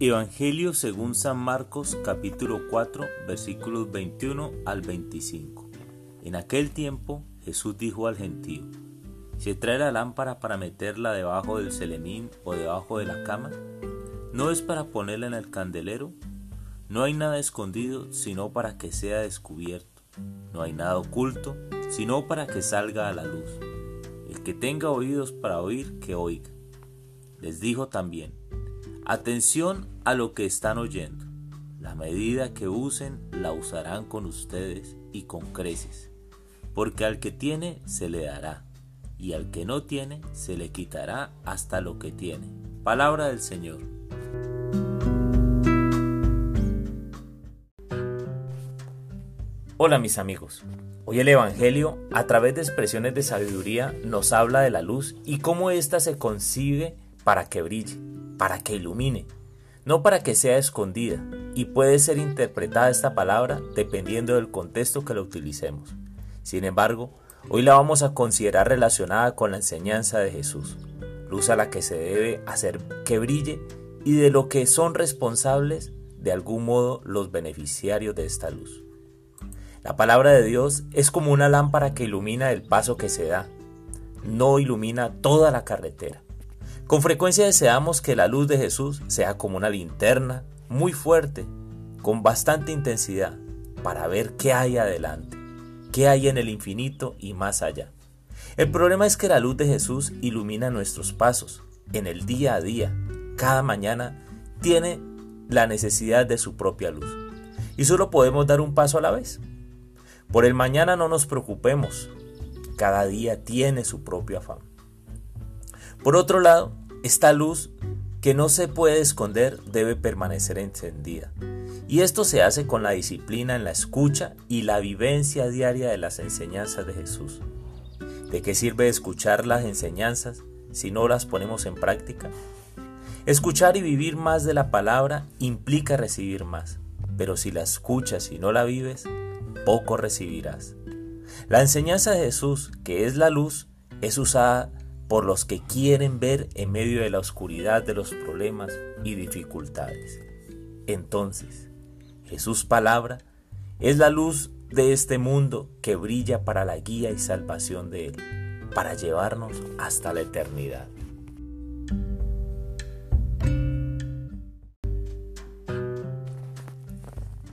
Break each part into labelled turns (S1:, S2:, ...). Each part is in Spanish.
S1: Evangelio según San Marcos capítulo 4 versículos 21 al 25. En aquel tiempo Jesús dijo al gentío, ¿se trae la lámpara para meterla debajo del celemín o debajo de la cama? ¿No es para ponerla en el candelero? No hay nada escondido sino para que sea descubierto. No hay nada oculto sino para que salga a la luz. El que tenga oídos para oír, que oiga. Les dijo también, Atención a lo que están oyendo. La medida que usen la usarán con ustedes y con creces, porque al que tiene se le dará, y al que no tiene se le quitará hasta lo que tiene. Palabra del Señor. Hola mis amigos. Hoy el Evangelio, a través de expresiones de sabiduría, nos habla de la luz y cómo ésta se concibe para que brille para que ilumine, no para que sea escondida, y puede ser interpretada esta palabra dependiendo del contexto que la utilicemos. Sin embargo, hoy la vamos a considerar relacionada con la enseñanza de Jesús, luz a la que se debe hacer que brille y de lo que son responsables de algún modo los beneficiarios de esta luz. La palabra de Dios es como una lámpara que ilumina el paso que se da, no ilumina toda la carretera. Con frecuencia deseamos que la luz de Jesús sea como una linterna muy fuerte, con bastante intensidad, para ver qué hay adelante, qué hay en el infinito y más allá. El problema es que la luz de Jesús ilumina nuestros pasos, en el día a día. Cada mañana tiene la necesidad de su propia luz. Y solo podemos dar un paso a la vez. Por el mañana no nos preocupemos. Cada día tiene su propio afán. Por otro lado, esta luz que no se puede esconder debe permanecer encendida. Y esto se hace con la disciplina en la escucha y la vivencia diaria de las enseñanzas de Jesús. ¿De qué sirve escuchar las enseñanzas si no las ponemos en práctica? Escuchar y vivir más de la palabra implica recibir más, pero si la escuchas y no la vives, poco recibirás. La enseñanza de Jesús, que es la luz, es usada por los que quieren ver en medio de la oscuridad de los problemas y dificultades. Entonces, Jesús palabra es la luz de este mundo que brilla para la guía y salvación de Él, para llevarnos hasta la eternidad.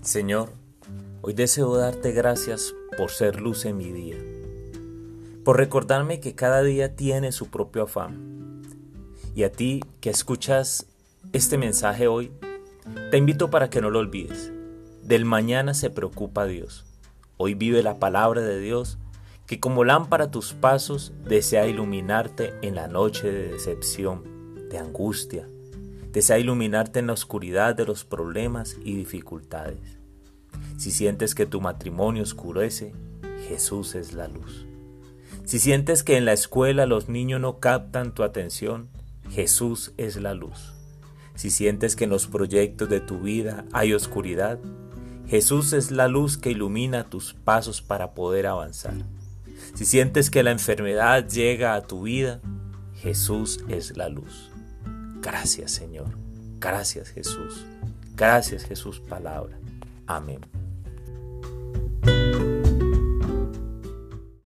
S1: Señor, hoy deseo darte gracias por ser luz en mi día por recordarme que cada día tiene su propio afán. Y a ti que escuchas este mensaje hoy, te invito para que no lo olvides. Del mañana se preocupa Dios. Hoy vive la palabra de Dios que como lámpara tus pasos desea iluminarte en la noche de decepción, de angustia. Desea iluminarte en la oscuridad de los problemas y dificultades. Si sientes que tu matrimonio oscurece, Jesús es la luz. Si sientes que en la escuela los niños no captan tu atención, Jesús es la luz. Si sientes que en los proyectos de tu vida hay oscuridad, Jesús es la luz que ilumina tus pasos para poder avanzar. Si sientes que la enfermedad llega a tu vida, Jesús es la luz. Gracias Señor. Gracias Jesús. Gracias Jesús palabra. Amén.